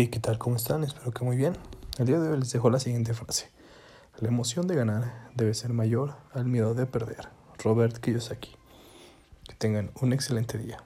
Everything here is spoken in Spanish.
Hey, ¿qué tal? ¿Cómo están? Espero que muy bien. El día de hoy les dejo la siguiente frase. La emoción de ganar debe ser mayor al miedo de perder. Robert Kiyosaki. Que tengan un excelente día.